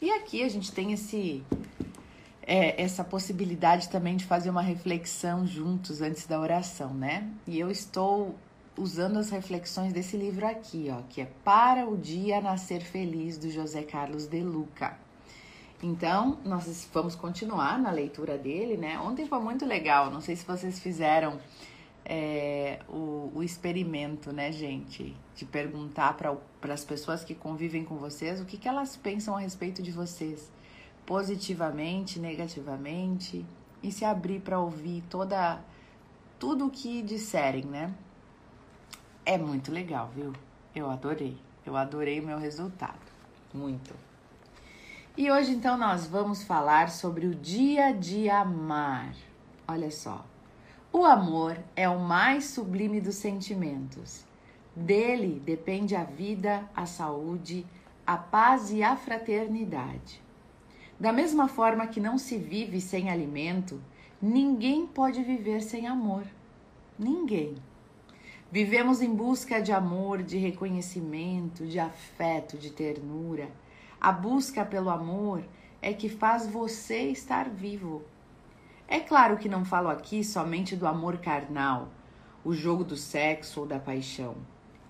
E aqui a gente tem esse é, essa possibilidade também de fazer uma reflexão juntos antes da oração, né? E eu estou usando as reflexões desse livro aqui, ó, que é Para o Dia Nascer Feliz, do José Carlos de Luca. Então, nós vamos continuar na leitura dele, né? Ontem foi muito legal, não sei se vocês fizeram é, o, o, experimento, né, gente? De perguntar para as pessoas que convivem com vocês o que, que elas pensam a respeito de vocês, positivamente, negativamente, e se abrir para ouvir toda tudo o que disserem, né? É muito legal, viu? Eu adorei. Eu adorei o meu resultado. Muito. E hoje então nós vamos falar sobre o dia de amar. Olha só. O amor é o mais sublime dos sentimentos. Dele depende a vida, a saúde, a paz e a fraternidade. Da mesma forma que não se vive sem alimento, ninguém pode viver sem amor. Ninguém. Vivemos em busca de amor, de reconhecimento, de afeto, de ternura. A busca pelo amor é que faz você estar vivo. É claro que não falo aqui somente do amor carnal, o jogo do sexo ou da paixão.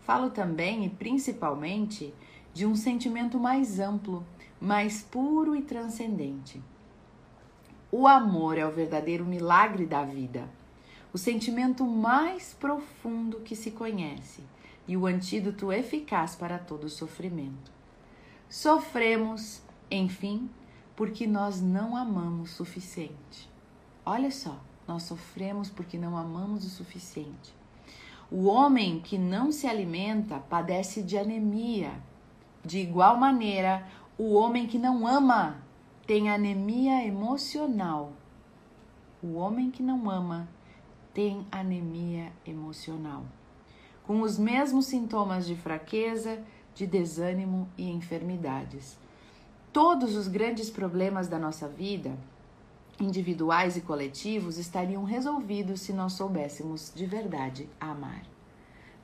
Falo também e principalmente de um sentimento mais amplo, mais puro e transcendente. O amor é o verdadeiro milagre da vida o sentimento mais profundo que se conhece e o antídoto eficaz para todo sofrimento. Sofremos, enfim, porque nós não amamos o suficiente. Olha só, nós sofremos porque não amamos o suficiente. O homem que não se alimenta padece de anemia. De igual maneira, o homem que não ama tem anemia emocional. O homem que não ama tem anemia emocional, com os mesmos sintomas de fraqueza, de desânimo e enfermidades. Todos os grandes problemas da nossa vida, individuais e coletivos, estariam resolvidos se nós soubéssemos de verdade amar.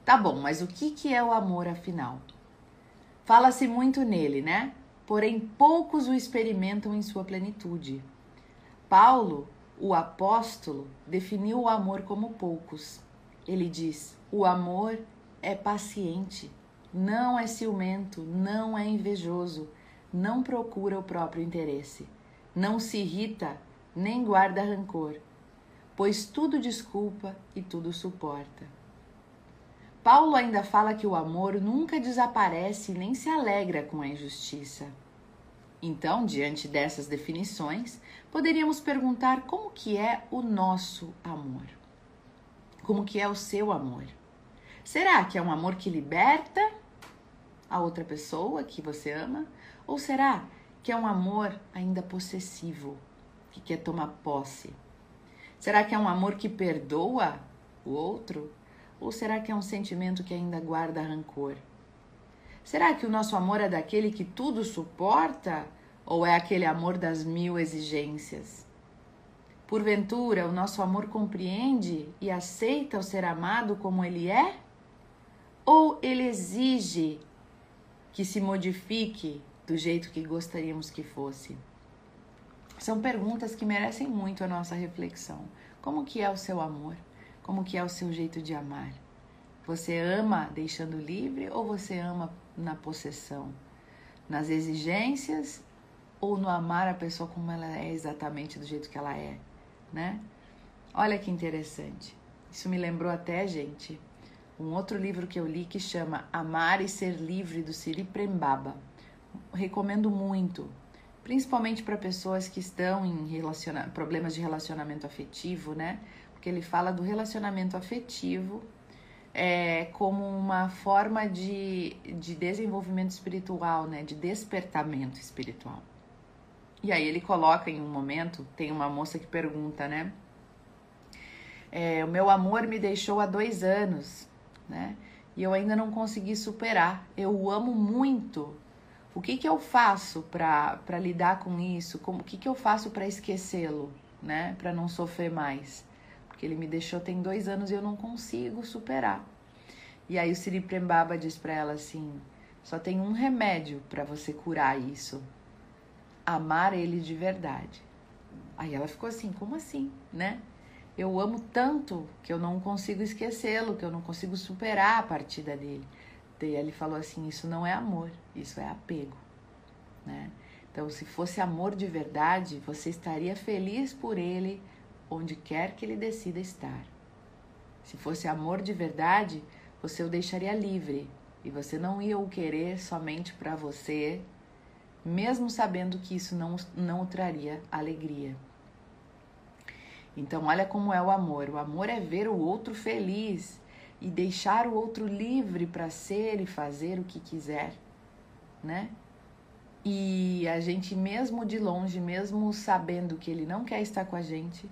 Tá bom, mas o que, que é o amor afinal? Fala-se muito nele, né? Porém, poucos o experimentam em sua plenitude. Paulo o apóstolo definiu o amor como poucos. Ele diz: o amor é paciente, não é ciumento, não é invejoso, não procura o próprio interesse, não se irrita, nem guarda rancor, pois tudo desculpa e tudo suporta. Paulo ainda fala que o amor nunca desaparece nem se alegra com a injustiça. Então, diante dessas definições, poderíamos perguntar como que é o nosso amor? Como que é o seu amor? Será que é um amor que liberta a outra pessoa que você ama? Ou será que é um amor ainda possessivo, que quer tomar posse? Será que é um amor que perdoa o outro? Ou será que é um sentimento que ainda guarda rancor? Será que o nosso amor é daquele que tudo suporta ou é aquele amor das mil exigências? Porventura, o nosso amor compreende e aceita o ser amado como ele é? Ou ele exige que se modifique do jeito que gostaríamos que fosse? São perguntas que merecem muito a nossa reflexão. Como que é o seu amor? Como que é o seu jeito de amar? Você ama deixando livre ou você ama na possessão? Nas exigências ou no amar a pessoa como ela é exatamente do jeito que ela é, né? Olha que interessante. Isso me lembrou até, gente, um outro livro que eu li que chama Amar e Ser Livre do Siri Prembaba. Recomendo muito, principalmente para pessoas que estão em problemas de relacionamento afetivo, né? Porque ele fala do relacionamento afetivo é, como uma forma de, de desenvolvimento espiritual, né? De despertamento espiritual. E aí ele coloca em um momento, tem uma moça que pergunta, né? É, o meu amor me deixou há dois anos, né? E eu ainda não consegui superar. Eu o amo muito. O que, que eu faço para lidar com isso? Como, o que, que eu faço para esquecê-lo, né? Para não sofrer mais? Porque ele me deixou tem dois anos e eu não consigo superar. E aí o Siri Prembaba diz para ela assim: só tem um remédio para você curar isso. amar ele de verdade. Aí ela ficou assim, como assim, né? Eu amo tanto que eu não consigo esquecê-lo, que eu não consigo superar a partida dele. Daí ele falou assim: Isso não é amor, isso é apego. Né? Então, se fosse amor de verdade, você estaria feliz por ele onde quer que ele decida estar. Se fosse amor de verdade, você o deixaria livre e você não ia o querer somente para você, mesmo sabendo que isso não, não o traria alegria. Então, olha como é o amor. O amor é ver o outro feliz e deixar o outro livre para ser e fazer o que quiser, né? E a gente, mesmo de longe, mesmo sabendo que ele não quer estar com a gente,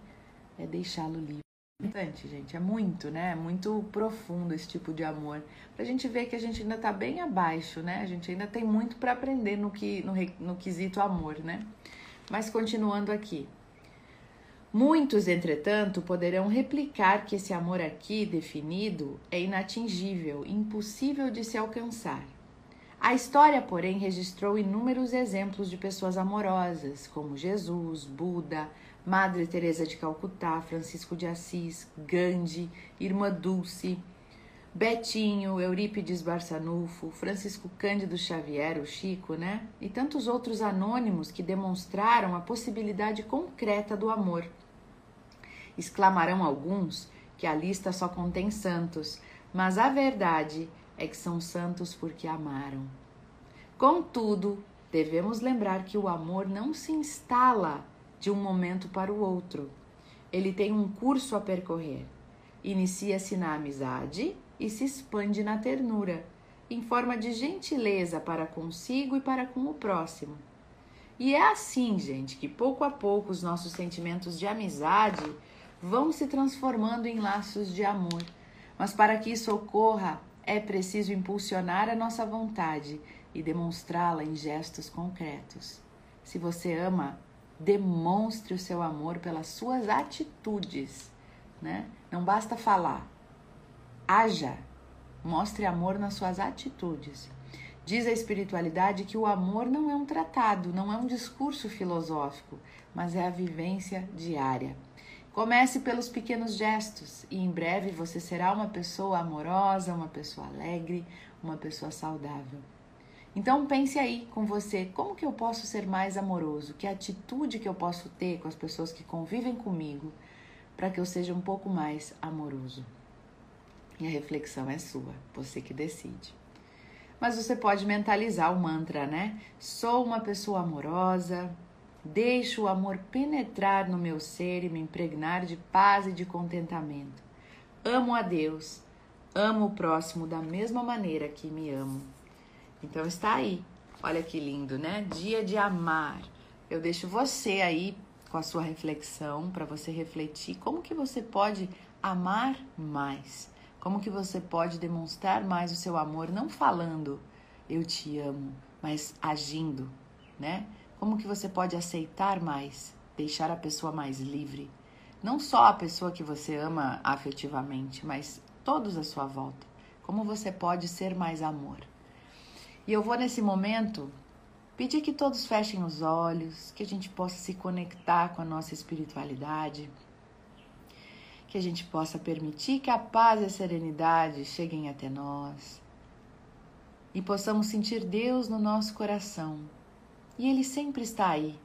é deixá-lo livre. Importante, gente, é muito, né? É muito profundo esse tipo de amor. Pra gente ver que a gente ainda tá bem abaixo, né? A gente ainda tem muito para aprender no, que, no, no quesito amor, né? Mas continuando aqui. Muitos, entretanto, poderão replicar que esse amor aqui definido é inatingível, impossível de se alcançar. A história, porém, registrou inúmeros exemplos de pessoas amorosas, como Jesus, Buda, Madre Teresa de Calcutá, Francisco de Assis, Gandhi, Irmã Dulce, Betinho, Eurípides Barçanufo, Francisco Cândido Xavier, o Chico, né? E tantos outros anônimos que demonstraram a possibilidade concreta do amor. Exclamarão alguns que a lista só contém santos, mas a verdade é que são santos porque amaram. Contudo, devemos lembrar que o amor não se instala de um momento para o outro. Ele tem um curso a percorrer. Inicia-se na amizade e se expande na ternura, em forma de gentileza para consigo e para com o próximo. E é assim, gente, que pouco a pouco os nossos sentimentos de amizade vão se transformando em laços de amor. Mas para que isso ocorra, é preciso impulsionar a nossa vontade e demonstrá-la em gestos concretos. Se você ama, demonstre o seu amor pelas suas atitudes, né? Não basta falar. Haja, mostre amor nas suas atitudes. Diz a espiritualidade que o amor não é um tratado, não é um discurso filosófico, mas é a vivência diária. Comece pelos pequenos gestos e em breve você será uma pessoa amorosa, uma pessoa alegre, uma pessoa saudável. Então pense aí com você, como que eu posso ser mais amoroso? Que atitude que eu posso ter com as pessoas que convivem comigo para que eu seja um pouco mais amoroso? E a reflexão é sua, você que decide. Mas você pode mentalizar o mantra, né? Sou uma pessoa amorosa, deixo o amor penetrar no meu ser e me impregnar de paz e de contentamento. Amo a Deus, amo o próximo da mesma maneira que me amo. Então está aí. Olha que lindo, né? Dia de amar. Eu deixo você aí com a sua reflexão para você refletir como que você pode amar mais. Como que você pode demonstrar mais o seu amor, não falando eu te amo, mas agindo, né? Como que você pode aceitar mais, deixar a pessoa mais livre? Não só a pessoa que você ama afetivamente, mas todos à sua volta. Como você pode ser mais amor? E eu vou nesse momento pedir que todos fechem os olhos, que a gente possa se conectar com a nossa espiritualidade, que a gente possa permitir que a paz e a serenidade cheguem até nós e possamos sentir Deus no nosso coração. E Ele sempre está aí.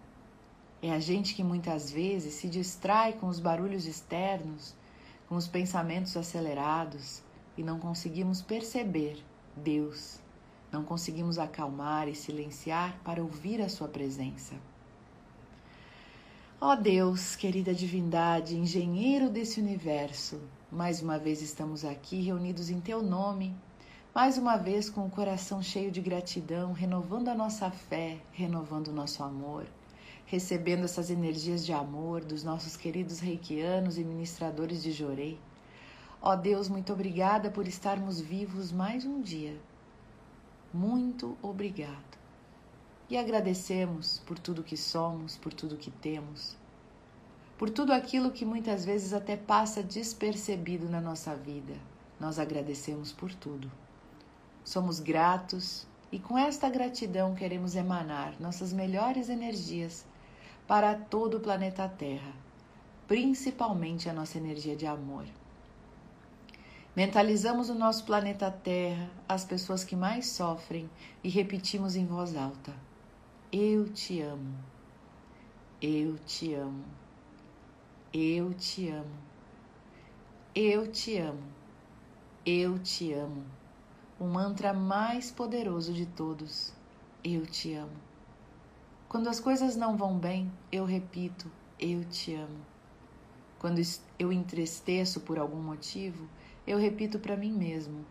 É a gente que muitas vezes se distrai com os barulhos externos, com os pensamentos acelerados e não conseguimos perceber Deus. Não conseguimos acalmar e silenciar para ouvir a Sua presença. Ó oh Deus, querida divindade, engenheiro desse universo, mais uma vez estamos aqui reunidos em Teu nome, mais uma vez com o coração cheio de gratidão, renovando a nossa fé, renovando o nosso amor, recebendo essas energias de amor dos nossos queridos reikianos e ministradores de Jorei. Ó oh Deus, muito obrigada por estarmos vivos mais um dia. Muito obrigado. E agradecemos por tudo que somos, por tudo que temos, por tudo aquilo que muitas vezes até passa despercebido na nossa vida. Nós agradecemos por tudo. Somos gratos E com esta gratidão queremos emanar nossas melhores energias para todo o planeta Terra, principalmente a nossa energia de amor. Mentalizamos o nosso planeta Terra, as pessoas que mais sofrem e repetimos em voz alta: Eu te amo. Eu te amo. Eu te amo. Eu te amo. Eu te amo. O mantra mais poderoso de todos. Eu te amo. Quando as coisas não vão bem, eu repito: Eu te amo. Quando eu entristeço por algum motivo, eu repito para mim mesmo: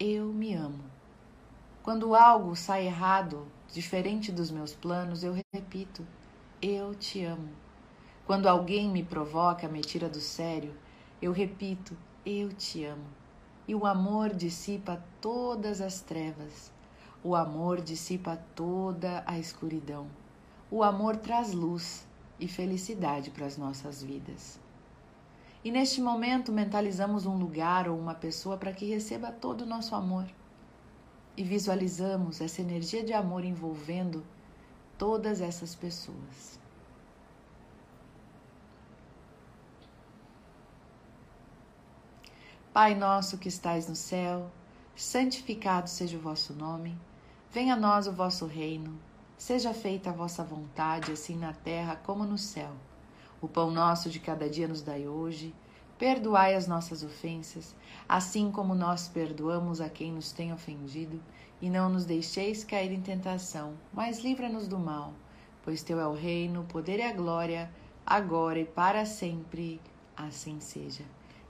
Eu me amo. Quando algo sai errado, diferente dos meus planos, eu repito: Eu te amo. Quando alguém me provoca, me tira do sério, eu repito: Eu te amo. E o amor dissipa todas as trevas. O amor dissipa toda a escuridão. O amor traz luz e felicidade para as nossas vidas. E neste momento mentalizamos um lugar ou uma pessoa para que receba todo o nosso amor. E visualizamos essa energia de amor envolvendo todas essas pessoas. Pai nosso que estais no céu, santificado seja o vosso nome. Venha a nós o vosso reino. Seja feita a vossa vontade, assim na terra como no céu. O pão nosso de cada dia nos dai hoje. Perdoai as nossas ofensas, assim como nós perdoamos a quem nos tem ofendido, e não nos deixeis cair em tentação, mas livra-nos do mal, pois teu é o reino, o poder e a glória, agora e para sempre. Assim seja.